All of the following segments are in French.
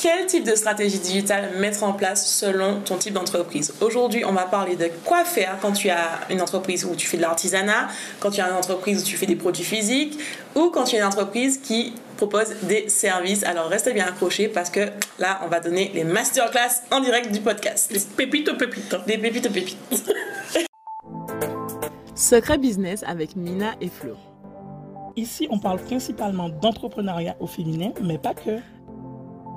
quel type de stratégie digitale mettre en place selon ton type d'entreprise? Aujourd'hui, on va parler de quoi faire quand tu as une entreprise où tu fais de l'artisanat, quand tu as une entreprise où tu fais des produits physiques ou quand tu as une entreprise qui propose des services. Alors restez bien accrochés parce que là, on va donner les masterclass en direct du podcast. Les pépites aux pépites. Des pépites aux pépites. Secret Business avec Mina et Flo. Ici, on parle principalement d'entrepreneuriat au féminin, mais pas que.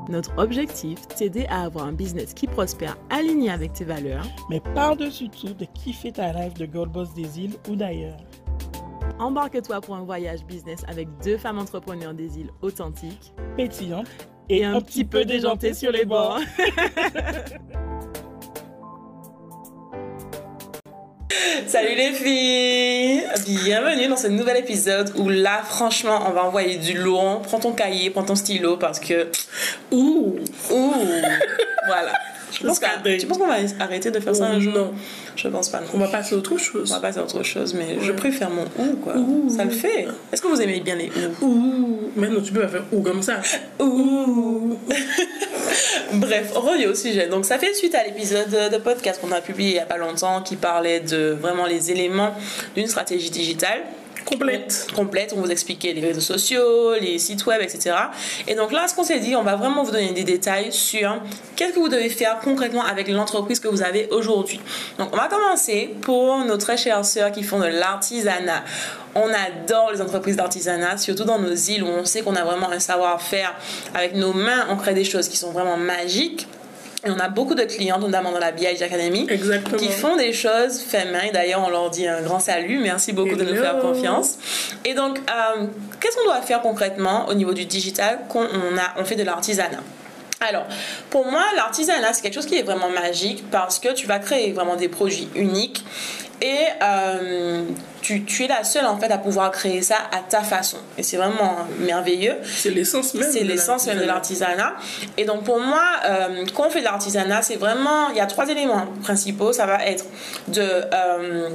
Notre objectif, t'aider à avoir un business qui prospère aligné avec tes valeurs, mais par-dessus tout, de kiffer ta life de Gold Boss des îles ou d'ailleurs. Embarque-toi pour un voyage business avec deux femmes entrepreneurs des îles authentiques, pétillantes et, un, petit peu déjantées sur les bords. Salut les filles Bienvenue dans ce nouvel épisode où là, franchement, on va envoyer du lourd. Prends ton cahier, prends ton stylo parce que... Ouh Ouh Voilà. Je pense tu penses qu'on va arrêter de faire ça un jour? Non. Je pense pas. Non. On va passer à autre chose. On va passer à autre chose, mais je préfère mon ou quoi. Ça le fait. Est-ce que vous aimez bien les ou? Ouh. Mais non, tu peux pas faire ou comme ça. Ouh. Bref, on revient au sujet. Donc, ça fait suite à l'épisode de podcast qu'on a publié il y a pas longtemps qui parlait de vraiment les éléments d'une stratégie digitale complète. Complète, on vous expliquait les réseaux sociaux, les sites web, etc. Et donc là, ce qu'on s'est dit, on va vraiment vous donner des détails sur qu'est-ce que vous devez faire concrètement avec l'entreprise que vous avez aujourd'hui. Donc on va commencer pour nos très chères sœurs qui font de l'artisanat. On adore les entreprises d'artisanat, surtout dans nos îles où on sait qu'on a vraiment un savoir-faire. Avec nos mains, on crée des choses qui sont vraiment magiques. Et on a beaucoup de clients, notamment dans la BIG Academy, qui font des choses fait main. D'ailleurs, on leur dit un grand salut. Merci beaucoup de nous faire confiance. Et donc, euh, qu'est-ce qu'on doit faire concrètement au niveau du digital quand on, a, on fait de l'artisanat? Alors, pour moi, l'artisanat, c'est quelque chose qui est vraiment magique parce que tu vas créer vraiment des produits uniques et euh, tu, tu, es la seule en fait à pouvoir créer ça à ta façon. Et c'est vraiment merveilleux. C'est l'essence même. C'est l'essence même de l'artisanat. Et donc pour moi, euh, quand on fait de l'artisanat, c'est vraiment, il y a trois éléments principaux. Ça va être de... Euh,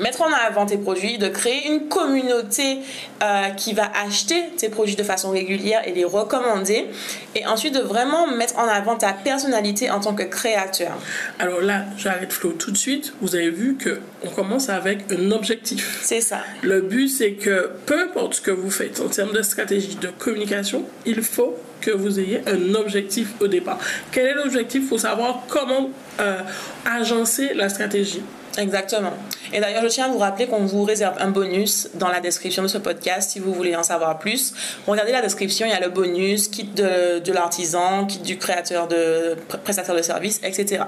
mettre en avant tes produits, de créer une communauté euh, qui va acheter tes produits de façon régulière et les recommander. Et ensuite de vraiment mettre en avant ta personnalité en tant que créateur. Alors là, j'arrête Flo tout de suite. Vous avez vu que on commence avec un objectif. C'est ça. Le but, c'est que peu importe ce que vous faites en termes de stratégie de communication, il faut que vous ayez un objectif au départ. Quel est l'objectif? Il faut savoir comment euh, agencer la stratégie. Exactement. Et d'ailleurs, je tiens à vous rappeler qu'on vous réserve un bonus dans la description de ce podcast si vous voulez en savoir plus. Regardez la description, il y a le bonus, kit de, l'artisan, kit du créateur de prestataire de service, etc.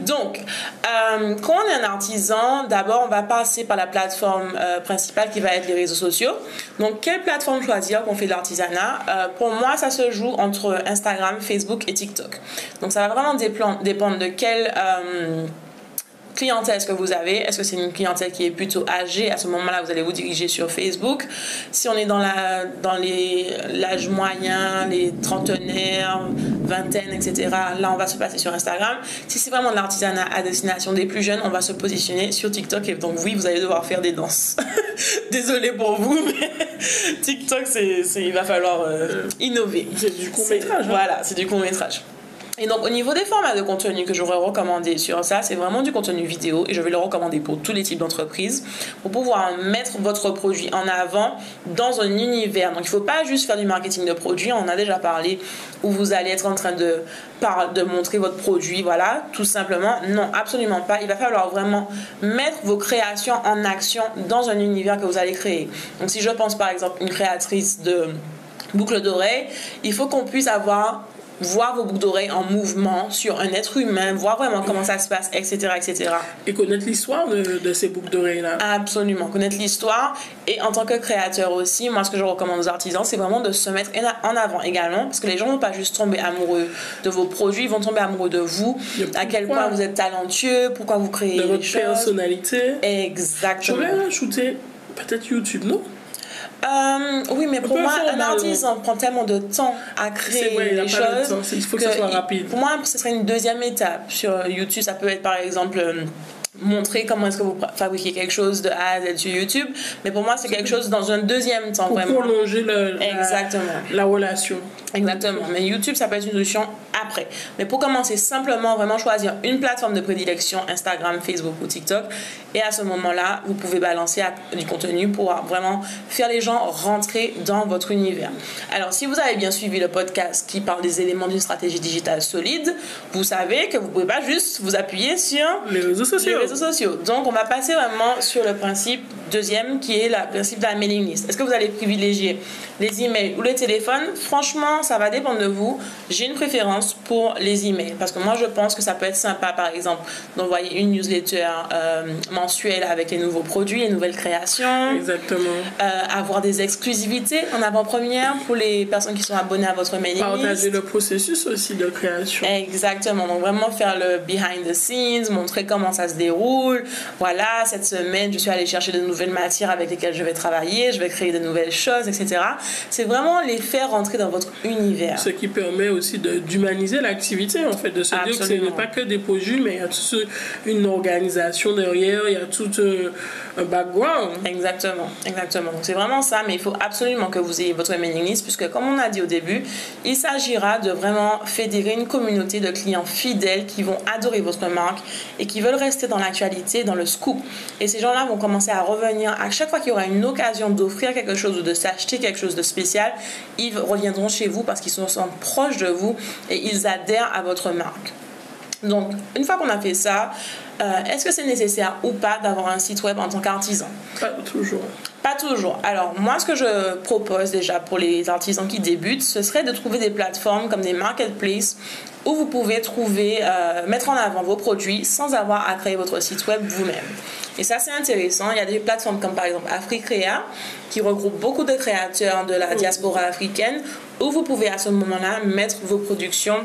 Donc, euh, quand on est un artisan, d'abord, on va passer par la plateforme euh, principale qui va être les réseaux sociaux. Donc, quelle plateforme choisir quand on fait de l'artisanat? Euh, Pour moi, ça se joue entre Instagram, Facebook et TikTok. Donc, ça va vraiment dépendre de quelle clientèle est-ce que vous avez Est-ce que c'est une clientèle qui est plutôt âgée? À ce moment-là, vous allez vous diriger sur Facebook. Si on est dans la dans l'âge moyen, les trentenaires, vingtaines, etc. Là, on va se passer sur Instagram. Si c'est vraiment de l'artisanat à destination des plus jeunes, on va se positionner sur TikTok. Et donc oui, vous allez devoir faire des danses. Désolée pour vous, mais TikTok, c'est il va falloir euh, innover. C'est du court métrage. Hein. Voilà, c'est du court métrage. Et donc, au niveau des formats de contenu que j'aurais recommandé sur ça, c'est vraiment du contenu vidéo et je vais le recommander pour tous les types d'entreprises pour pouvoir mettre votre produit en avant dans un univers. Donc, il ne faut pas juste faire du marketing de produit, on en a déjà parlé, où vous allez être en train de, de montrer votre produit, voilà, tout simplement. Non, absolument pas. Il va falloir vraiment mettre vos créations en action dans un univers que vous allez créer. Donc, si je pense par exemple une créatrice de boucles d'oreilles, il faut qu'on puisse avoir voir vos boucles d'oreilles en mouvement sur un être humain, voir vraiment comment ça se passe, etc. etc. Et connaître l'histoire de, ces boucles d'oreilles-là? Absolument, connaître l'histoire. Et en tant que créateur aussi, moi ce que je recommande aux artisans, c'est vraiment de se mettre en avant également, parce que les gens ne vont pas juste tomber amoureux de vos produits, ils vont tomber amoureux de vous, à quel point vous êtes talentueux, pourquoi vous créez de votre personnalité. Exactement. Je vais ajouter peut-être YouTube, non? Euh, oui, mais pour moi, un artiste on prend tellement de temps à créer les choses. il faut que, ce soit rapide. Pour moi, ce serait une deuxième étape. Sur YouTube, ça peut être par exemple euh, montrer comment est-ce que vous fabriquez quelque chose de A à Z sur YouTube. Mais pour moi, c'est quelque chose dans un deuxième temps, Pour vraiment. prolonger le, la- Exactement. la relation. Exactement. Mais YouTube, ça peut être une solution après. Mais pour commencer, simplement vraiment choisir une plateforme de prédilection, Instagram, Facebook ou TikTok. Et à ce moment-là, vous pouvez balancer du contenu pour vraiment faire les gens rentrer dans votre univers. Alors, si vous avez bien suivi le podcast qui parle des éléments d'une stratégie digitale solide, vous savez que vous pouvez pas juste vous appuyer sur Les réseaux sociaux. Réseaux sociaux. Donc, on va passer vraiment sur le principe deuxième qui est le principe de la mailing list. Est-ce que vous allez privilégier les emails ou les téléphones? Franchement, ça va dépendre de vous. J'ai une préférence pour les emails parce que moi, je pense que ça peut être sympa, par exemple, d'envoyer une newsletter euh, mensuelle avec les nouveaux produits, les nouvelles créations. Exactement. Euh, avoir des exclusivités en avant-première pour les personnes qui sont abonnées à votre mailing list. Partager le processus aussi de création. Exactement. Donc vraiment faire le behind the scenes, montrer comment ça se déroule. Voilà, cette semaine, je suis allée chercher de nouvelles matières avec lesquelles je vais travailler, je vais créer de nouvelles choses, etc. C'est vraiment les faire rentrer dans votre univers. Ce qui permet aussi d'humaniser l'activité, en fait, de se dire que ce n'est pas que des produits, mais il y a toute une organisation derrière, il y a tout euh, un background. Exactement, exactement. Donc c'est vraiment ça, mais il faut absolument que vous ayez votre mailing list, puisque comme on a dit au début, il s'agira de vraiment fédérer une communauté de clients fidèles qui vont adorer votre marque et qui veulent rester dans l'actualité, dans le scoop. Et ces gens-là vont commencer à revenir à chaque fois qu'il y aura une occasion d'offrir quelque chose ou de s'acheter quelque chose de spécial, ils reviendront chez vous parce qu'ils sont proches de vous et ils adhèrent à votre marque. Donc, une fois qu'on a fait ça, euh, est-ce que c'est nécessaire ou pas d'avoir un site web en tant qu'artisan? Pas toujours. pas toujours. Alors, moi, ce que je propose déjà pour les artisans qui débutent, ce serait de trouver des plateformes comme des marketplaces où vous pouvez trouver, euh, mettre en avant vos produits sans avoir à créer votre site web vous-même. Et ça, c'est intéressant. Il y a des plateformes comme par exemple Africrea qui regroupe beaucoup de créateurs de la diaspora africaine où vous pouvez à ce moment-là mettre vos productions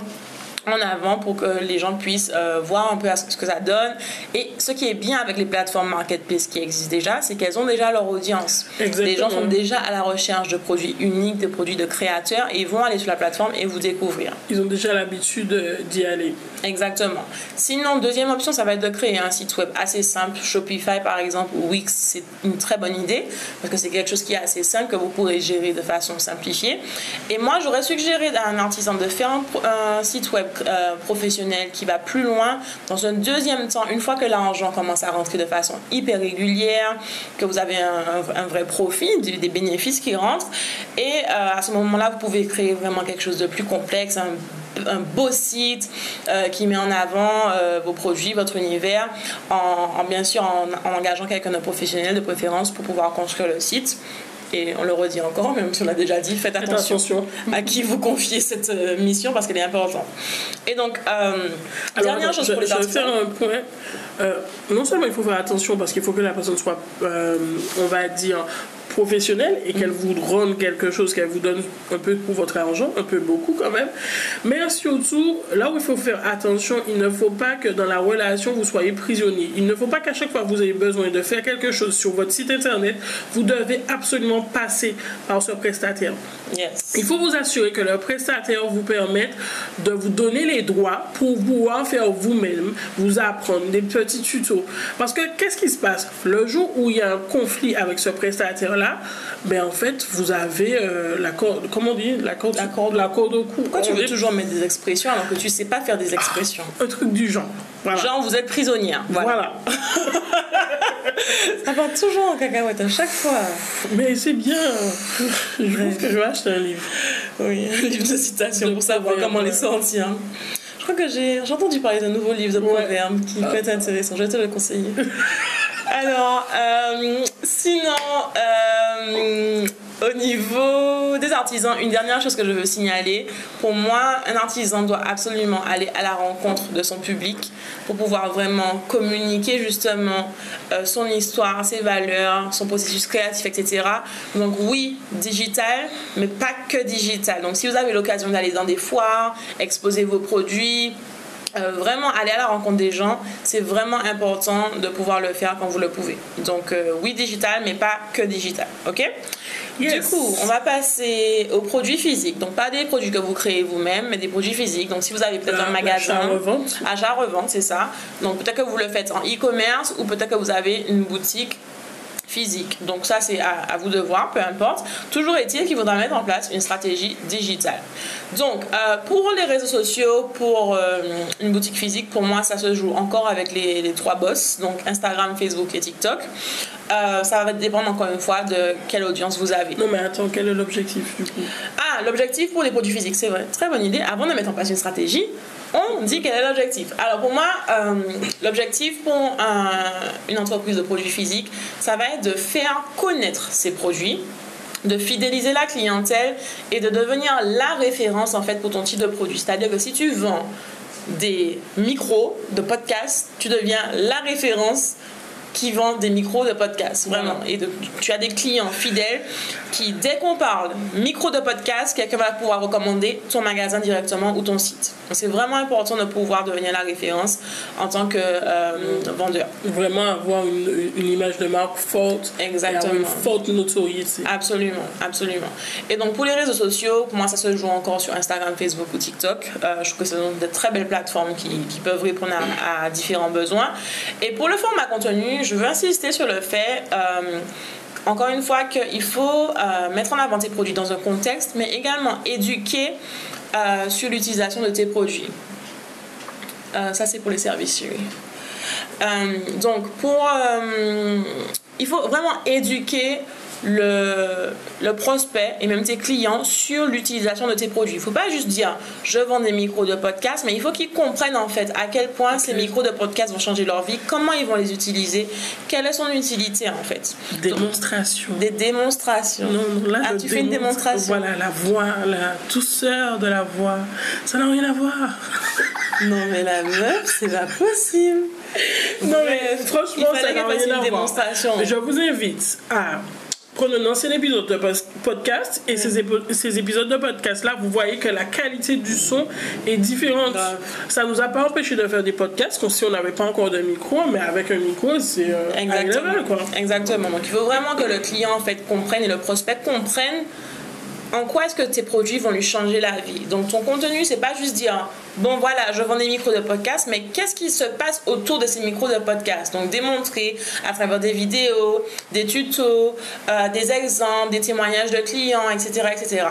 en avant pour que les gens puissent euh, voir un peu ce que ça donne. Et ce qui est bien avec les plateformes marketplace qui existent déjà, c'est qu'elles ont déjà leur audience. Exactement. Les gens sont déjà à la recherche de produits uniques, de produits de créateurs, et ils vont aller sur la plateforme et vous découvrir. Ils ont déjà l'habitude euh, d'y aller. Exactement. Sinon, deuxième option, ça va être de créer un site web assez simple. Shopify, par exemple, ou Wix, c'est une très bonne idée parce que c'est quelque chose qui est assez simple que vous pourrez gérer de façon simplifiée. Et moi, j'aurais suggéré à un artisan de faire un, site web euh, professionnel qui va plus loin. Dans un deuxième temps, une fois que l'argent commence à rentrer de façon hyper régulière, que vous avez un, vrai profit, des bénéfices qui rentrent, et euh, à ce moment-là, vous pouvez créer vraiment quelque chose de plus complexe, un un beau site euh, qui met en avant euh, vos produits, votre univers, en, en- bien sûr en, en engageant quelqu'un de professionnel de préférence pour pouvoir construire le site. Et on le redit encore, même si on l'a déjà dit, faites attention, attention. à qui vous confiez cette euh, mission parce qu'elle est importante. Et donc, euh, Alors, dernière chose je, pour les je vais artisans. faire un point. Euh, non seulement il faut faire attention parce qu'il faut que la personne soit, euh, on va dire, professionnelle et qu'elle vous rende quelque chose, qu'elle vous donne un peu pour votre argent, un peu beaucoup quand même. Mais surtout, là où il faut faire attention, il ne faut pas que dans la relation vous soyez prisonnier. Il ne faut pas qu'à chaque fois que vous ayez besoin de faire quelque chose sur votre site internet, vous devez absolument passer par ce prestataire. Yes. Il faut vous assurer que le prestataire vous permette de vous donner les droits pour pouvoir faire vous-même, vous apprendre des petits tutos. Parce que qu'est-ce qui se passe? Le jour où il y a un conflit avec ce prestataire-là, ben en fait, vous avez euh, la corde, comment on dit? La corde, La corde. la corde au cou. Pourquoi tu veux est- toujours mettre des expressions alors que tu sais pas faire des expressions? Un truc du genre. Voilà. Genre, vous êtes prisonnière. Voilà. Voilà. Ça part toujours en cacahuète à chaque fois. Mais c'est bien. Je trouve que je vais acheter un livre. Oui, un livre de citations pour savoir comment les sortir. Je crois que j'ai entendu parler d'un nouveau livre de Ouais. proverbes qui peut être intéressant. Je vais te le conseiller. Alors, euh, sinon, euh, au niveau des artisans, une dernière chose que je veux signaler. Pour moi, un artisan doit absolument aller à la rencontre de son public pour pouvoir vraiment communiquer justement euh, son histoire, ses valeurs, son processus créatif, etc. Donc oui, digital, mais pas que digital. Donc si vous avez l'occasion d'aller dans des foires, exposer vos produits, euh, vraiment aller à la rencontre des gens, c'est vraiment important de pouvoir le faire quand vous le pouvez. Donc euh, oui digital, mais pas que digital, ok? Du coup, on va passer aux produits physiques. Donc pas des produits que vous créez vous-même, mais des produits physiques. Donc si vous avez peut-être un magasin, achat revente, achat revente, c'est ça. Donc peut-être que vous le faites en e-commerce ou peut-être que vous avez une boutique physique. Donc ça, c'est à, vous de voir, peu importe. Toujours est-il qu'il faudra mettre en place une stratégie digitale. Donc, euh, pour les réseaux sociaux, pour euh, une boutique physique, pour moi, ça se joue encore avec les, trois boss, donc Instagram, Facebook et TikTok. Euh, ça va dépendre encore une fois de quelle audience vous avez. Non mais attends, quel est l'objectif du coup? Ah, l'objectif pour les produits physiques, c'est vrai. Très bonne idée. Avant de mettre en place une stratégie, on dit quel est l'objectif. Alors pour moi, euh, l'objectif pour une entreprise de produits physiques, ça va être de faire connaître ses produits, de fidéliser la clientèle et de devenir la référence en fait pour ton type de produit. C'est-à-dire que si tu vends des micros de podcast, tu deviens la référence qui vendent des micros de podcast, vraiment. Et tu as des clients fidèles qui, dès qu'on parle micro de podcast, quelqu'un va pouvoir recommander ton magasin directement ou ton site. C'est vraiment important de pouvoir devenir la référence en tant que euh, vendeur. Vraiment avoir une, image de marque forte. Exactement. une forte notoriété. Absolument, absolument. Et donc pour les réseaux sociaux, pour moi ça se joue encore sur Instagram, Facebook ou TikTok. Euh, je trouve que ce sont de très belles plateformes qui, peuvent répondre à, à différents besoins. Et pour le format contenu, je veux insister sur le fait, euh, encore une fois, qu'il faut euh, mettre en avant tes produits dans un contexte, mais également éduquer euh, sur l'utilisation de tes produits. ça, c'est pour les services donc, pour, il faut vraiment éduquer le, le, prospect et même tes clients sur l'utilisation de tes produits. Il ne faut pas juste dire je vends des micros de podcast, mais il faut qu'ils comprennent en fait à quel point ces micros de podcast vont changer leur vie, comment ils vont les utiliser, quelle est son utilité en fait. Démonstration. des démonstrations. Non, là, ah, tu fais une démonstration. Voilà, la voix, la douceur de la voix, ça n'a rien à voir. non mais la meuf, c'est pas possible. Non mais franchement, ça n'a rien à voir. Je vous invite à prenez un ancien épisode de podcast et ces, ces, épisodes de podcast-là, vous voyez que la qualité du son est différente. Ça Ça nous a pas empêché de faire des podcasts comme si on n'avait pas encore de micro, mais avec un micro, c'est euh, Exactement. quoi. Exactement. Donc il faut vraiment que le client en fait comprenne et le prospect comprenne en quoi est-ce que tes produits vont lui changer la vie. Donc ton contenu, c'est pas juste dire bon voilà, je vends des micros de podcast, mais qu'est-ce qui se passe autour de ces micros de podcast? Donc démontrer à travers des vidéos, des tutos, euh, des exemples, des témoignages de clients, etc., etc.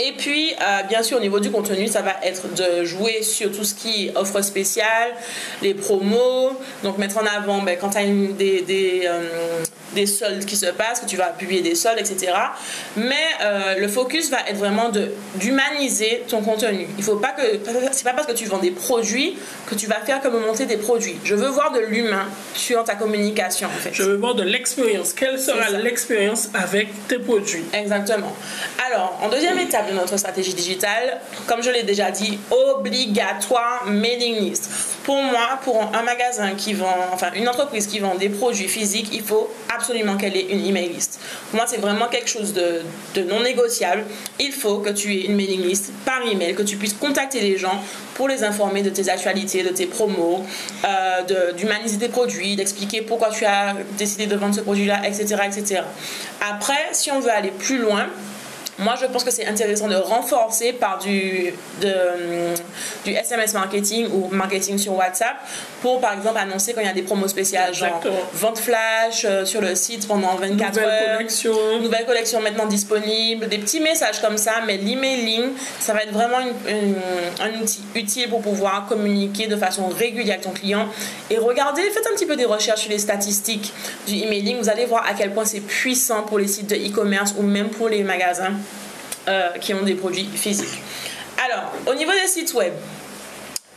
Et puis, euh, bien sûr, au niveau du contenu, ça va être de jouer sur tout ce qui est offre spéciale, les promos, donc mettre en avant ben, quand tu as des, euh, des, soldes qui se passent, que tu vas publier des soldes, etc. Mais euh, le focus va être vraiment d'humaniser ton contenu. Il faut pas que. C'est pas parce que tu vends des produits que tu vas faire comme monter des produits. Je veux voir de l'humain sur ta communication, en fait. Je veux voir de l'expérience. Quelle sera l'expérience avec tes produits? Exactement. Alors, en deuxième étape, de notre stratégie digitale, comme je l'ai déjà dit, obligatoire mailing list. Pour moi, pour un magasin qui vend, enfin une entreprise qui vend des produits physiques, il faut absolument qu'elle ait une email list. Moi, c'est vraiment quelque chose de, de non négociable. Il faut que tu aies une mailing list par email, que tu puisses contacter les gens pour les informer de tes actualités, de tes promos, euh, d'humaniser tes produits, d'expliquer pourquoi tu as décidé de vendre ce produit-là, etc., etc. Après, si on veut aller plus loin, moi, je pense que c'est intéressant de renforcer par du, de, du SMS marketing ou marketing sur WhatsApp pour, par exemple, annoncer quand il y a des promos spéciales, genre vente flash euh, sur le site pendant 24 nouvelle heures. Collection. Nouvelle collection maintenant disponible. Des petits messages comme ça, mais l'emailing, ça va être vraiment un outil utile pour pouvoir communiquer de façon régulière avec ton client. Et regardez, faites un petit peu des recherches sur les statistiques du emailing. Vous allez voir à quel point c'est puissant pour les sites de e-commerce ou même pour les magasins. Euh, qui ont des produits physiques. Alors, au niveau des sites web,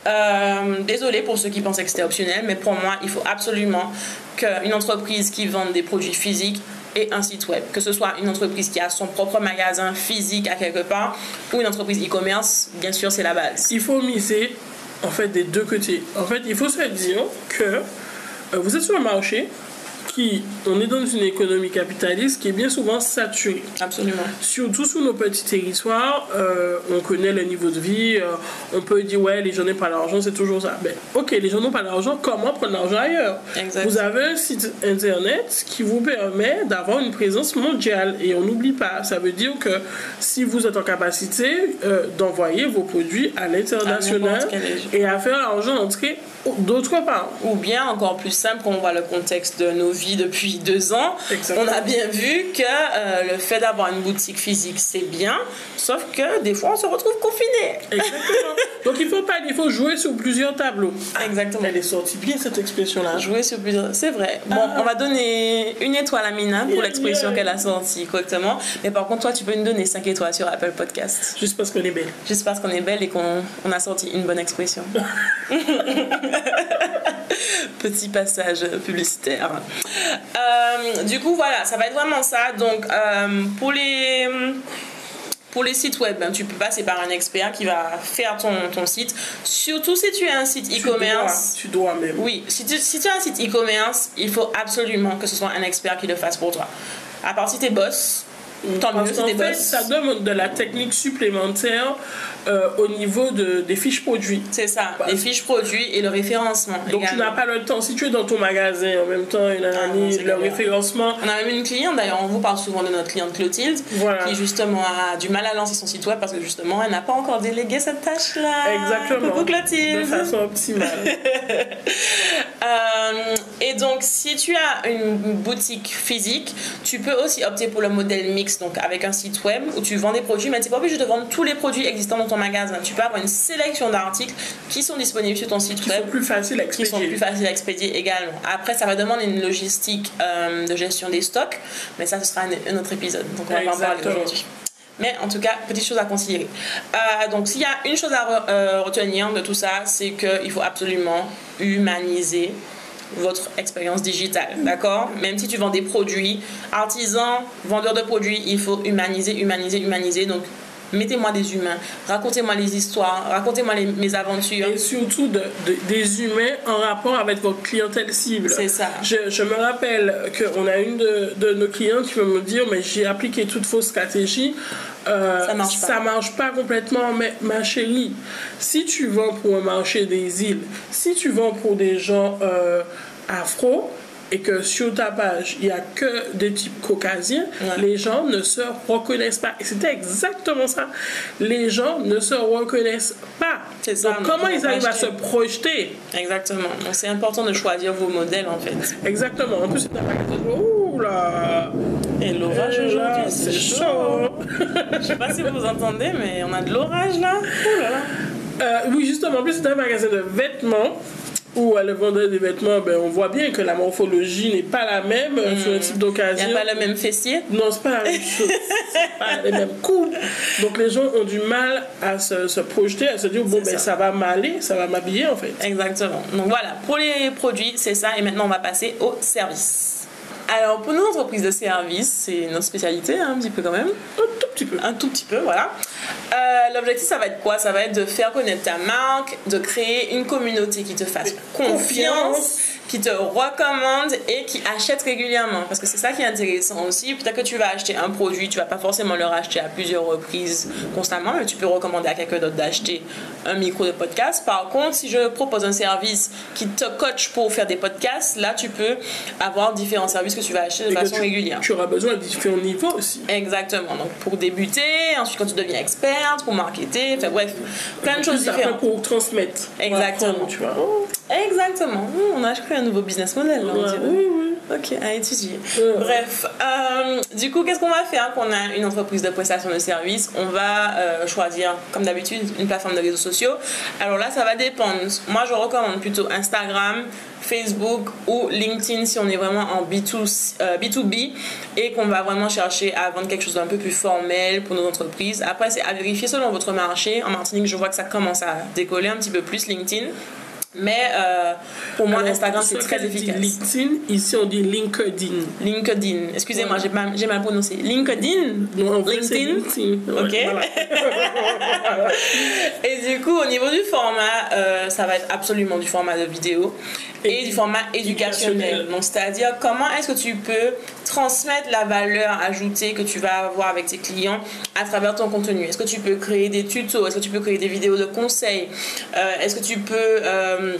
euh, désolé pour ceux qui pensaient que c'était optionnel, mais pour moi, il faut absolument qu'une entreprise qui vend des produits physiques ait un site web. Que ce soit une entreprise qui a son propre magasin physique à quelque part ou une entreprise e-commerce, bien sûr, c'est la base. Il faut miser en fait des deux côtés. En fait, il faut se dire que euh, vous êtes sur le marché, qui, on est dans une économie capitaliste qui est bien souvent saturée. Absolument. Surtout sur nos petits territoires, euh, on connaît le niveau de vie, euh, on peut dire ouais, les gens n'ont pas d'argent, c'est toujours ça. Ben, ok, les gens n'ont pas d'argent, comment prendre l'argent ailleurs? Exact. Vous avez un site internet qui vous permet d'avoir une présence mondiale et on n'oublie pas. Ça veut dire que si vous êtes en capacité euh, d'envoyer vos produits à l'international et à faire l'argent entrer d'autre part. Ou bien, encore plus simple, quand on voit le contexte de nos vies depuis deux ans, Exactement. on a bien vu que euh, le fait d'avoir une boutique physique, c'est bien, sauf que des fois, on se retrouve confiné. Exactement. Donc il faut pas, il faut jouer sur plusieurs tableaux. Exactement. Elle est sortie bien cette expression-là. Jouer sur plusieurs. C'est vrai. Bon, Ah. on va donner une étoile à Mina pour l'expression yeah. qu'elle a sortie correctement. Mais par contre, toi, tu peux nous donner 5 étoiles sur Apple Podcast. Juste parce qu'on est belle. Juste parce qu'on est belle et qu'on on a sorti une bonne expression. Petit passage publicitaire. Euh, du coup, voilà, ça va être vraiment ça. Donc, euh, pour les. Pour les sites web, ben, tu peux passer par un expert qui va faire ton, ton site. Surtout si tu as un site Tu e-commerce. dois, Tu dois même. Oui, si tu, si tu as un site e-commerce, il faut absolument que ce soit un expert qui le fasse pour toi. À part si t'es boss, tant Parce mieux t'es fait, ça demande de la technique supplémentaire euh, au niveau de, des fiches produits. C'est ça, les fiches produits et le référencement. Donc tu n'as pas le temps. Si tu es dans ton magasin en même temps, une Ah non, année, c'est le référencement. On a même une cliente, d'ailleurs, on vous parle souvent de notre cliente Clotilde, Voilà. qui justement a du mal à lancer son site web parce que justement, elle n'a pas encore délégué cette tâche-là. Exactement. Coucou De Clotilde. façon optimale. Euh, et donc, si tu as une boutique physique, tu peux aussi opter pour le modèle mix, donc avec un site web où tu vends des produits, mais tu n'es pas obligé de vendre tous les produits existants dans ton magasin. Tu peux avoir une sélection d'articles qui sont disponibles sur ton site Qui web. sont plus faciles à qui sont expédier. plus faciles à expédier également. Après, ça va demander une logistique euh, de gestion des stocks, mais ça, ce sera un, un autre épisode. Donc, on va pas en parler aujourd'hui. Mais en tout cas, petite chose à considérer. Euh, donc, s'il y a une chose à re- euh, retenir de tout ça, c'est qu'il faut absolument humaniser votre expérience digitale, d'accord? Même si tu vends des produits, artisans, vendeurs de produits, il faut humaniser, humaniser, humaniser. Donc, mettez-moi des humains, racontez-moi les histoires, racontez-moi mes aventures. Et surtout de, de- des humains en rapport avec votre clientèle cible. C'est ça. Je, je me rappelle qu'on a une de, de nos clientes qui va me dire mais j'ai appliqué toutes vos stratégies. euh, Ça marche pas. ça marche pas complètement, mais ma chérie, si tu vends pour un marché des îles, si tu vends pour des gens euh, afro, et que sur ta page, il n'y a que des types caucasiens, Ouais. les gens ne se reconnaissent pas. Et c'était exactement ça. Les gens ne se reconnaissent pas. C'est ça, Donc, comment ils arrivent à se projeter? Exactement. Donc c'est important de choisir vos modèles en fait. Exactement. En plus, c'est un magasin. Ouh là Et l'orage aujourd'hui, c'est c'est chaud. chaud. Je sais pas si vous entendez, mais on a de l'orage là. Ouh là là. Euh, oui, justement, en plus, c'est un magasin de vêtements où euh, le vendeur des vêtements, ben, on voit bien que la morphologie n'est pas la même euh, sur un type Il d'occasion. n'y a pas le même fessier? Non, c'est pas la même chose. pas les mêmes coupes. Donc les gens ont du mal à se, se projeter, à se dire bon, ben ça. ça va m'aller, ça va m'habiller en fait. Exactement. Donc voilà, pour les produits, c'est ça. Et maintenant, on va passer au service. Alors, pour nos entreprises de service, c'est notre spécialité, hein, un petit peu quand même. Un tout petit peu. Un tout petit peu, voilà. Euh, L'objectif, ça va être quoi? Ça va être de faire connaître ta marque, de créer une communauté qui te fasse confiance, Confiance. Qui te recommande et qui achète régulièrement. Parce que c'est ça qui est intéressant aussi. Peut-être que tu vas acheter un produit, tu vas pas forcément le racheter à plusieurs reprises constamment, mais tu peux recommander à quelqu'un d'autre d'acheter un micro de podcast. Par contre, si je propose un service qui te coach pour faire des podcasts, là, tu peux avoir différents services que tu vas acheter de Et façon tu, régulière. tu auras besoin de différents niveaux aussi. Exactement. Donc pour débuter, ensuite quand tu deviens experte, pour marketer, enfin bref, plein de choses différentes. pour transmettre. Exactement. apprendre, tu vois. Exactement. Mmh, on a un nouveau business model là, on oui, oui. Ok, à étudier. Ouais. Bref, euh, du coup, qu'est-ce qu'on va faire quand on a une entreprise de prestation de services? On va euh, choisir, comme d'habitude, une plateforme de réseaux sociaux. Alors là, ça va dépendre. Moi, je recommande plutôt Instagram, Facebook ou LinkedIn si on est vraiment en B2, euh, B2B et qu'on va vraiment chercher à vendre quelque chose d'un peu plus formel pour nos entreprises. Après, c'est à vérifier selon votre marché. En Martinique, je vois que ça commence à décoller un petit peu plus LinkedIn. Mais euh, pour moi, Alors, Instagram, c'est très efficace. LinkedIn, ici on dit LinkedIn. LinkedIn. Excusez-moi, j'ai mal, prononcé. LinkedIn? Non, en LinkedIn. Ouais, Ok. voilà. Et du coup, au niveau du format, euh, ça va être absolument du format de vidéo et, du format éducationnel. éducationnel. Donc, c'est-à-dire comment est-ce que tu peux transmettre la valeur ajoutée que tu vas avoir avec tes clients à travers ton contenu? Est-ce que tu peux créer des tutos? Est-ce que tu peux créer des vidéos de conseils? Euh, Est-ce que tu peux euh,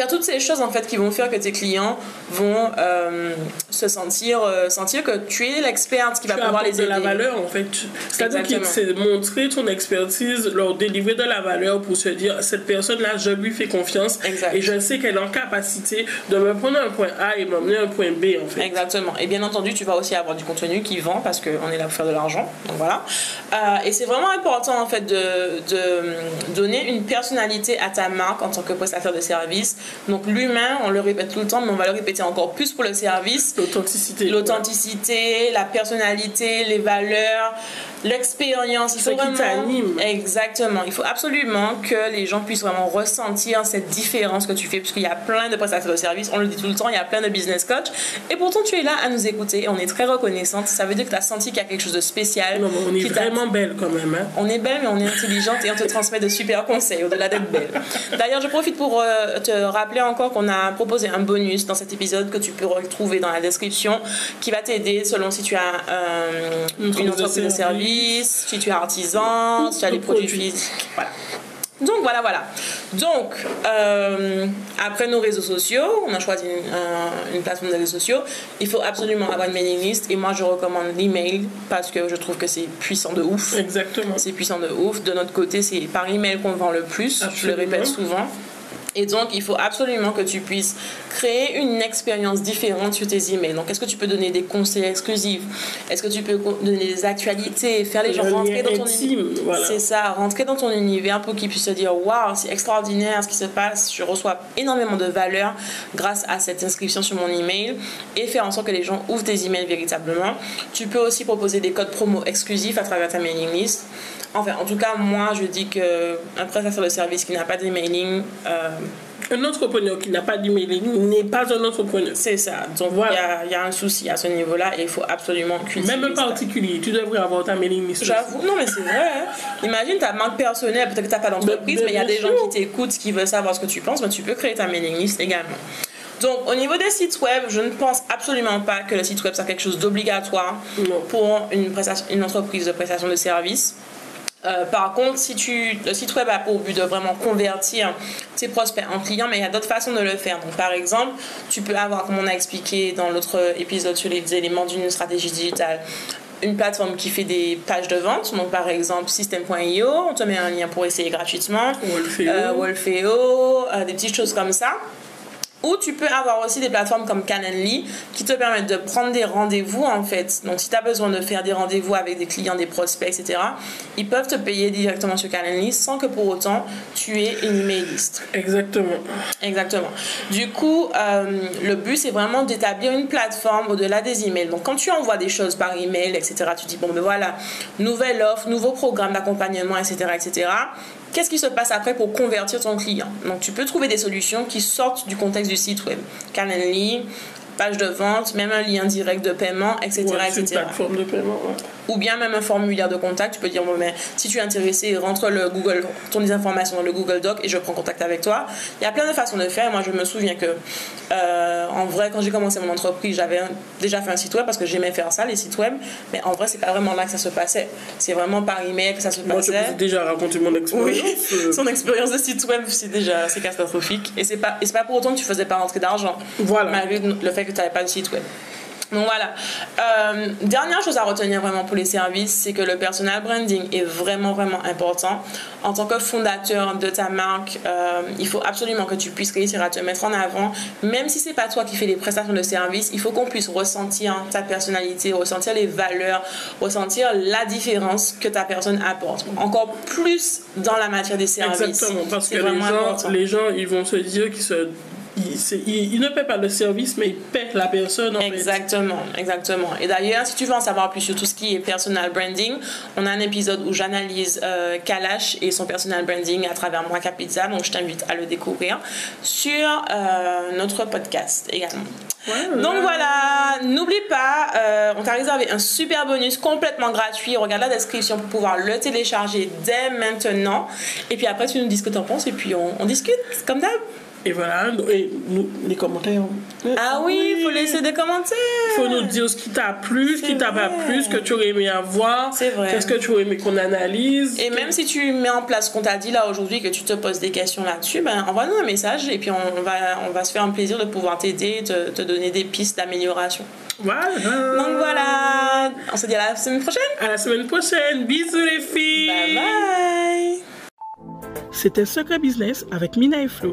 faire toutes ces choses en fait qui vont faire que tes clients vont euh, se sentir euh, sentir que tu es l'experte qui va pouvoir les de aider. la valeur en fait. C'est-à-dire que c'est montrer ton expertise, leur délivrer de la valeur pour se dire cette personne-là, je lui fais confiance Exact. et je sais qu'elle est en capacité de me prendre un point A et m'emmener un point B en fait. Exactement. Et bien entendu, tu vas aussi avoir du contenu qui vend parce qu'on est là pour faire de l'argent. Donc voilà. Euh, et c'est vraiment important en fait de, de donner une personnalité à ta marque en tant que prestataire de service. Donc l'humain, on le répète tout le temps, mais on va le répéter encore plus pour le service. L'authenticité. L'authenticité, la personnalité, les valeurs, l'expérience. Il faut qui vraiment. t'anime. Exactement. Il faut absolument que les gens puissent vraiment ressentir cette différence que tu fais, puisqu'il y a plein de prestataires de services, on le dit tout le temps, il y a plein de business coach. Et pourtant, tu es là à nous écouter et on est très reconnaissante. Ça veut dire que tu as senti qu'il y a quelque chose de spécial. Non, mais on est qui vraiment belle quand même. Hein. on est belle, mais on est intelligente et on te transmet de super conseils au-delà d'être belle. D'ailleurs, je profite pour euh, te rappeler encore qu'on a proposé un bonus dans cet épisode que tu peux retrouver dans la description qui va t'aider selon si tu as euh, Une une entreprise de entreprise si tu es artisan, si tu as des produits produit. physiques. Voilà. Donc voilà, voilà. Donc, euh, après nos réseaux sociaux, on a choisi une, un- une plateforme de réseaux sociaux. Il faut absolument avoir une mailing list. Et moi, je recommande l'email parce que je trouve que c'est puissant de ouf. Exactement. C'est puissant de ouf. De notre côté, c'est par email qu'on vend le plus. Je le répète souvent. Et donc, il faut absolument que tu puisses créer une expérience différente sur tes emails. Donc, est-ce que tu peux donner des conseils exclusifs? Est-ce que tu peux donner des actualités Faire les gens rentrer dans ton voilà. C'est ça, rentrer dans ton univers pour qu'ils puissent se dire Waouh, c'est extraordinaire ce qui se passe. Je reçois énormément de valeur grâce à cette inscription sur mon email et faire en sorte que les gens ouvrent tes emails véritablement. Tu peux aussi proposer des codes promo exclusifs à travers ta mailing list. Enfin, en tout cas, moi, je dis que un prestataire de service qui n'a pas d'emailing, euh, Un entrepreneur qui n'a pas d'emailing n'est pas un entrepreneur. c'est ça. Donc, il Voilà. il y a un souci à ce niveau-là et il faut absolument cultiver Même un particulier, tu devrais avoir ta mailing list. J'avoue, non mais c'est vrai. hein. Imagine ta marque personnelle, peut-être que tu n'as pas d'entreprise, Mais- il y a des gens qui t'écoutent, qui veulent savoir ce que tu penses, mais tu peux créer ta mailing list également. Donc au niveau des sites web, je ne pense absolument pas que le site web soit quelque chose d'obligatoire pour une, prestation- une entreprise de prestation de services. Euh, par contre, si tu, le site web a pour but de vraiment convertir tes prospects en clients, mais il y a d'autres façons de le faire. Donc, par exemple, tu peux avoir, comme on a expliqué dans l'autre épisode sur les éléments d'une stratégie digitale, une plateforme qui fait des pages de vente. Donc, par exemple, System.io, on te met un lien pour essayer gratuitement. Wolfeo. Euh, Wolfeo, euh, des petites choses comme ça. Ou tu peux avoir aussi des plateformes comme Calendly qui te permettent de prendre des rendez-vous en fait. Donc si tu as besoin de faire des rendez-vous avec des clients, des prospects, etc., ils peuvent te payer directement sur Calendly sans que pour autant tu aies une email list. Exactement. Exactement. Du coup, euh, le but, c'est vraiment d'établir une plateforme au-delà des emails. Donc, quand tu envoies des choses par email, etc., tu dis, bon, ben voilà, nouvelle offre, nouveau programme d'accompagnement, etc., etc., qu'est-ce qui se passe après pour convertir ton client? Donc, tu peux trouver des solutions qui sortent du contexte du site web. Calendly, page de vente, même un lien direct de paiement, etc., Ouais, c'est une etc plateforme de paiement. ouais. ou bien même un formulaire de contact. Tu peux dire, bon, mais si tu es intéressé, rentre le Google, ton des informations dans le Google Doc et je prends contact avec toi. Il y a plein de façons de faire. Moi, je me souviens que, euh, en vrai, quand j'ai commencé mon entreprise, j'avais déjà fait un site web parce que j'aimais faire ça, les sites web. Mais en vrai, c'est pas vraiment là que ça se passait. C'est vraiment par email que ça se Moi, je passait. vous ai déjà raconté mon expérience. Oui, euh, son expérience de site web, c'est déjà c'est catastrophique. Et c'est pas, et pas pour autant que tu faisais pas rentrer d'argent, Voilà. malgré le fait que tu n'avais pas de site web. Donc voilà. Euh, dernière chose à retenir vraiment pour les services, c'est que le personal branding est vraiment vraiment important. En tant que fondateur de ta marque, euh, il faut absolument que tu puisses réussir à te mettre en avant, même si c'est pas toi qui fais les prestations de services. Il faut qu'on puisse ressentir ta personnalité, ressentir les valeurs, ressentir la différence que ta personne apporte. Encore plus dans la matière des services. Exactement, parce que les gens, les gens, ils vont se dire qu'ils se il, ne paie pas le service, mais il paie la personne. exactement, exactement. Et d'ailleurs, si tu veux en savoir plus sur tout ce qui est personal branding, on a un épisode où j'analyse euh, Kalash et son personal branding à travers moi Capizza, donc je t'invite à le découvrir sur euh, notre podcast également. Donc voilà, n'oublie pas, euh, on t'a réservé un super bonus complètement gratuit. Regarde la description pour pouvoir le télécharger dès maintenant. Et puis après, tu nous dis ce que tu en penses et puis on, on discute comme d'hab. Et voilà, et nous, les commentaires. Ah oui, il faut laisser des commentaires. Il faut nous dire ce qui t'a plu, ce qui t'a pas plu, ce que tu aurais aimé avoir. C'est vrai. Qu'est-ce que tu aurais aimé qu'on analyse. Et même si tu mets en place ce qu'on t'a dit là aujourd'hui, que tu te poses des questions là-dessus, ben, envoie-nous un message et puis on va, on va se faire un plaisir de pouvoir t'aider, te, te donner des pistes d'amélioration. Voilà. Donc voilà, on se dit à la semaine prochaine. À la semaine prochaine. Bisous les filles. Bye bye. C'était Secret Business avec Mina et Flo.